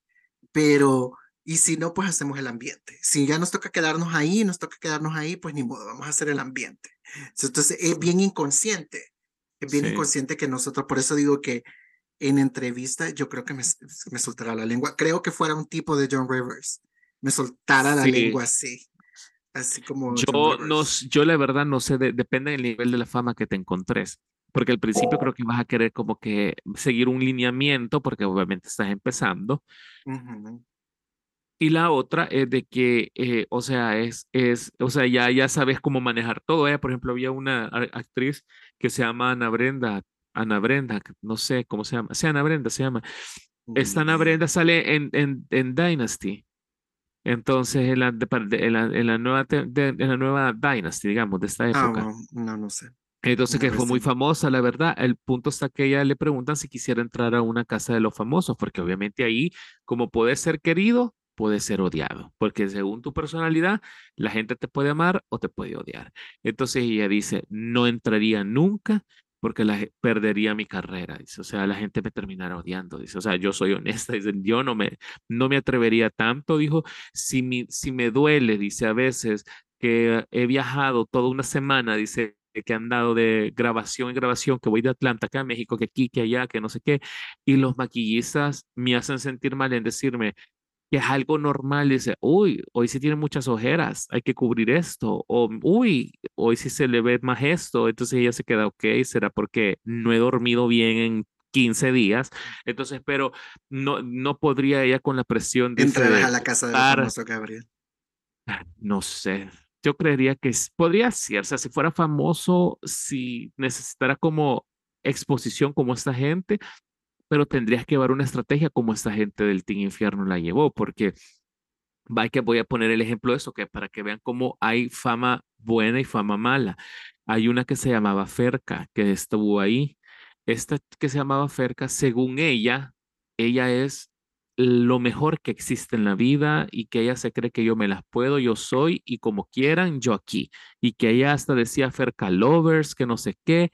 pero y si no, pues hacemos el ambiente. Si ya nos toca quedarnos ahí, nos toca quedarnos ahí, pues ni modo, vamos a hacer el ambiente. Entonces es bien inconsciente, es bien inconsciente que nosotros, por eso digo que en entrevista yo creo que me, me soltará la lengua. Creo que fuera un tipo de John Rivers, me soltara la lengua así. Así como. Yo, no, yo la verdad no sé, depende del nivel de la fama que te encontres. Porque al principio creo que vas a querer como que seguir un lineamiento, porque obviamente estás empezando. Y la otra es de que, eh, o sea, es, es, o sea, ya, ya sabes cómo manejar todo. Ella, por ejemplo, había una actriz que se llama Ana Brenda, Ana Brenda, no sé cómo se llama, sí, Ana Brenda se llama. Esta Ana Brenda sale en, en, en Dynasty. Entonces, en la, en la, en la nueva, en la nueva Dynasty, digamos, de esta ah, época. no, no, sé. Entonces, que fue muy famosa, la verdad. El punto está que ella le preguntan si quisiera entrar a una casa de los famosos, porque obviamente ahí, como puede ser querido, puede ser odiado, porque según tu personalidad, la gente te puede amar o te puede odiar. Entonces ella dice, no entraría nunca porque la, perdería mi carrera, dice, o sea, la gente me terminará odiando, dice, o sea, yo soy honesta, dice, yo no me, no me atrevería tanto, dijo, si, mi, si me duele, dice, a veces que he viajado toda una semana, dice, que han dado de grabación en grabación, que voy de Atlanta acá a México, que aquí, que allá, que no sé qué, y los maquillistas me hacen sentir mal en decirme, que es algo normal, dice, uy, hoy sí tiene muchas ojeras, hay que cubrir esto, o uy, hoy sí se le ve más esto, entonces ella se queda, ok, será porque no he dormido bien en 15 días, entonces, pero no, no podría ella con la presión de... Entrar a la casa de famoso Gabriel. No sé, yo creería que podría ser, o sea, si fuera famoso, si necesitara como exposición como esta gente, pero tendrías que llevar una estrategia como esta gente del Team Infierno la llevó, porque que voy a poner el ejemplo de eso, que para que vean cómo hay fama buena y fama mala. Hay una que se llamaba Ferca, que estuvo ahí. Esta que se llamaba Ferca, según ella, ella es lo mejor que existe en la vida y que ella se cree que yo me las puedo, yo soy y como quieran, yo aquí. Y que ella hasta decía Ferca Lovers, que no sé qué.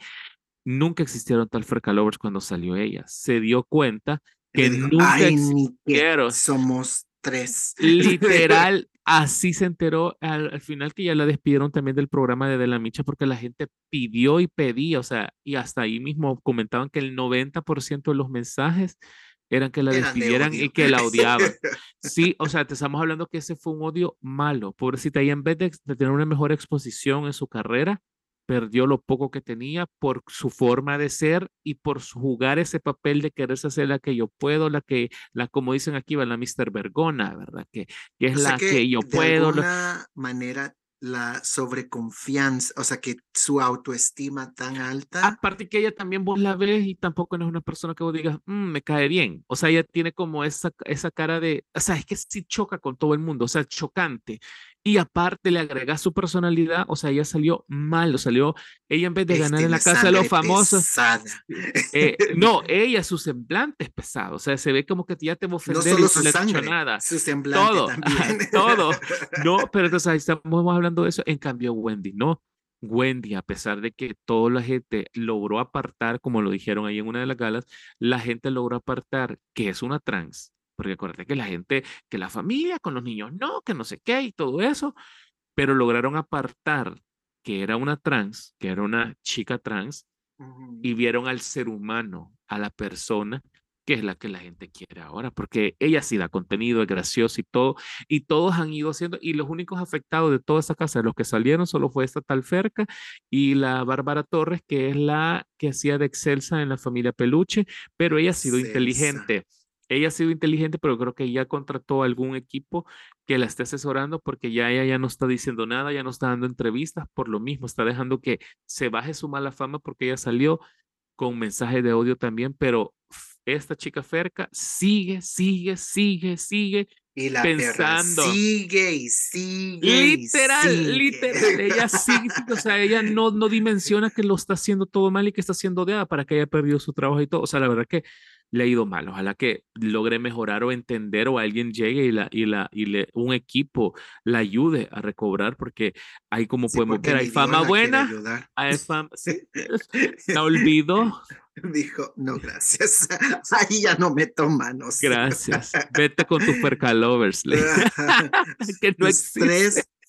Nunca existieron tal Lovers cuando salió ella. Se dio cuenta que nunca existieron. Somos tres. Literal, así se enteró al, final que ya la despidieron también del programa de De la Micha porque la gente pidió y pedía, o sea, y hasta ahí mismo comentaban que el 90% de los mensajes eran que la despidieran y que la odiaban. Sí, o sea, te estamos hablando que ese fue un odio malo. Pobrecita, y en vez de tener una mejor exposición en su carrera, perdió lo poco que tenía por su forma de ser y por jugar ese papel de quererse hacer la que yo puedo, la que, la como dicen aquí, va la Mr. Vergona, ¿verdad? Que, que es la que, yo puedo. De alguna manera la sobreconfianza, o sea, que su autoestima tan alta. Aparte que ella también vos la ves y tampoco no es una persona que vos digas, mm, me cae bien. O sea, ella tiene como esa, esa cara de, o sea, es que sí choca con todo el mundo, o sea, chocante y aparte le agrega su personalidad, o sea, ella salió mal, o salió, ella en vez de ganar en la casa de los famosos, eh, no, ella, su semblante es pesado, o sea, se ve como que ya te va a ofender no solo su sangre, nada. su semblante todo, también. todo, no, pero entonces ahí estamos hablando de eso, en cambio Wendy, no, Wendy, a pesar de que toda la gente logró apartar, como lo dijeron ahí en una de las galas, la gente logró apartar que es una trans, porque acuérdate que la gente, que la familia con los niños no, que no sé qué y todo eso, pero lograron apartar que era una trans, que era una chica trans, y vieron al ser humano, a la persona, que es la que la gente quiere ahora, porque ella sí da contenido, es gracioso y todo, y todos han ido haciendo, y los únicos afectados de toda esa casa, los que salieron, solo fue esta tal Ferca y la Bárbara Torres, que es la que hacía de Excelsa en la familia Peluche, pero ella ha sido inteligente ella ha sido inteligente, pero creo que ya contrató algún equipo que la esté asesorando porque ya ella ya no está diciendo nada, ya no está dando entrevistas por lo mismo, está dejando que se baje su mala fama porque ella salió con mensaje de odio también, pero esta chica Ferca sigue, sigue, sigue, sigue y la pensando. sigue y sigue. Literal, literal. Ella sigue, o sea, ella no, no dimensiona que lo está haciendo todo mal y que está haciendo odiada para que haya perdido su trabajo y todo. O sea, la verdad que le ha ido mal. Ojalá que logre mejorar o entender o alguien llegue y, la, y, la, y le, un equipo la ayude a recobrar porque hay como podemos ver, hay fama buena, hay fama, la olvido. Dijo, no, gracias. Ahí ya no meto manos. Gracias. Vete con tu percalovers. que no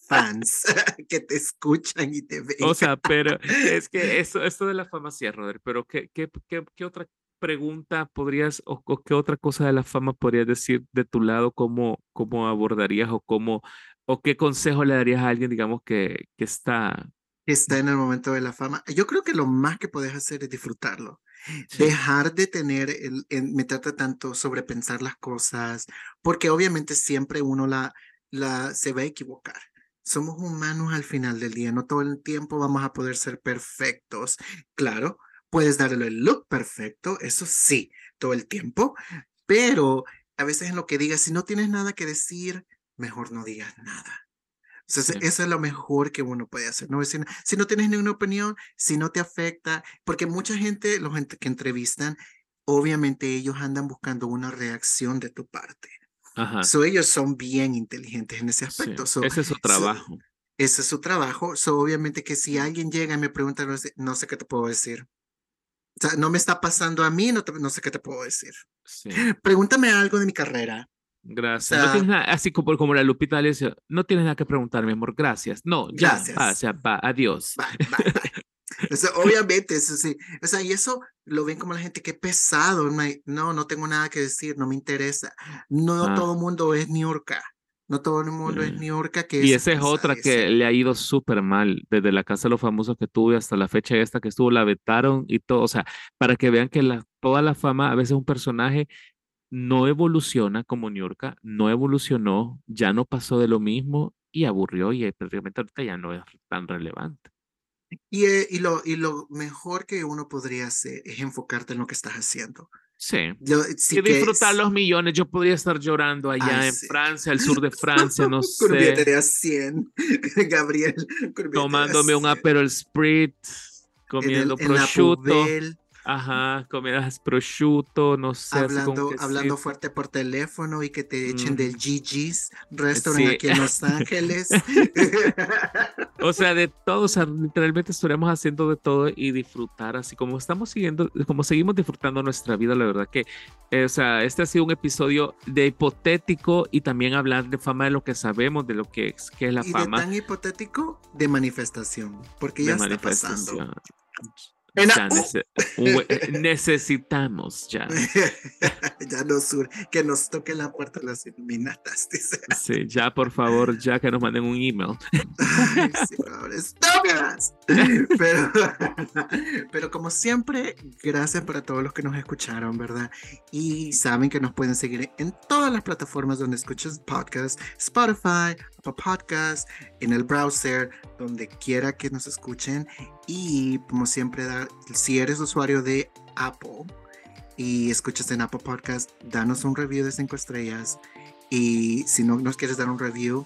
fans que te escuchan y te ven. O sea, pero es que eso, esto de la fama sí, Roder, pero ¿qué, qué, qué, qué otra pregunta podrías o, qué otra cosa de la fama podrías decir de tu lado, cómo, cómo abordarías o cómo o qué consejo le darías a alguien, digamos, que, que está... Está en el momento de la fama. Yo creo que lo más que puedes hacer es disfrutarlo. Dejar de tener, el, meterte tanto sobrepensar las cosas, porque obviamente siempre uno la, la, se va a equivocar. Somos humanos al final del día, no todo el tiempo vamos a poder ser perfectos. Claro, Puedes darle el look perfecto, eso sí, todo el tiempo, pero a veces en lo que digas, si no tienes nada que decir, mejor no digas nada. Entonces, eso es lo mejor que uno puede hacer. ¿no? Si, si no tienes ninguna opinión, si no te afecta, porque mucha gente, los que entrevistan, obviamente ellos andan buscando una reacción de tu parte. Ajá. ellos son bien inteligentes en ese aspecto. ese es su trabajo. ese es su trabajo. So, obviamente que si alguien llega y me pregunta, no sé, no sé qué te puedo decir O sea, no me está pasando a mí, no, no sé qué te puedo decir. Sí. Pregúntame algo de mi carrera. Gracias. no tienes nada, así como, como la Lupita le dice, no tienes nada que preguntar, mi amor, gracias. No, ya, gracias. Va, o sea, va, adiós. obviamente, eso sí. O sea, y eso lo ven como la gente que pesado. No, no tengo nada que decir, no me interesa. No ah. todo el mundo es New York. No todo el mundo es New York. Que y esa es otra que le ha ido súper mal. Desde la casa de los famosos que tuve hasta la fecha esta que estuvo, la vetaron y todo. O sea, para que vean que la, toda la fama, a veces un personaje no evoluciona como York, no evolucionó, ya no pasó de lo mismo y aburrió y prácticamente ahorita ya no es tan relevante. Y, eh, y, lo, y lo mejor que uno podría hacer es enfocarte en lo que estás haciendo. Sí. y disfrutar los millones. Yo podría estar llorando allá en Francia, al sur de Francia, no sé. a 100, Gabriel. Tomándome un Aperol Spritz, comiendo prosciutto. Ajá, comidas prosciutto, no sé. Hablando, hablando fuerte por teléfono y que te echen del GG's restaurant aquí en Los Ángeles. o sea, de todo, o sea, literalmente estaremos haciendo de todo y disfrutar, así como estamos siguiendo, como seguimos disfrutando nuestra vida, la verdad que, eh, o sea, este ha sido un episodio de hipotético y también hablar de fama de lo que sabemos, de lo que es, que es la ¿Y fama. De tan hipotético de manifestación, porque ya está pasando. Ya eh, necesitamos ya. ya nos que nos toque la puerta las iluminatas. Sí, ya por favor, ya que nos manden un email. pero, pero como siempre, gracias para todos los que nos escucharon, ¿verdad? Y saben que nos pueden seguir en todas las plataformas donde escuchas podcast, Spotify, Podcast, en el browser, donde quiera que nos escuchen. Y como siempre, dar, si eres usuario de Apple y escuchas en Apple Podcast, danos un review de 5 estrellas. Y si no nos quieres dar un review,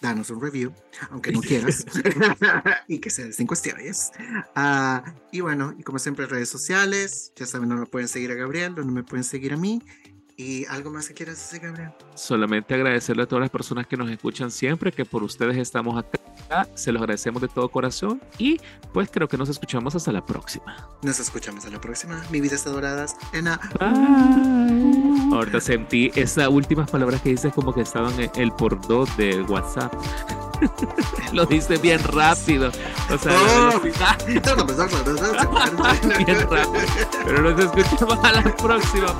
danos un review, aunque no quieras, y que sea de 5 estrellas. Uh, y bueno, y como siempre, redes sociales, ya saben, no me pueden seguir a Gabriel, no me pueden seguir a mí. ¿Y algo más que quieras decir, Gabriel? Solamente agradecerle a todas las personas que nos escuchan siempre, que por ustedes estamos acá. Se los agradecemos de todo corazón y pues creo que nos escuchamos hasta la próxima. Nos escuchamos a la próxima. Mi vida está dorada. Ena. Ahorita sentí esas últimas palabras que dices como que estaban en el por dos de WhatsApp. Lo dice bien rápido. O sea, oh. bien rápido. Pero nos escuchamos a la próxima.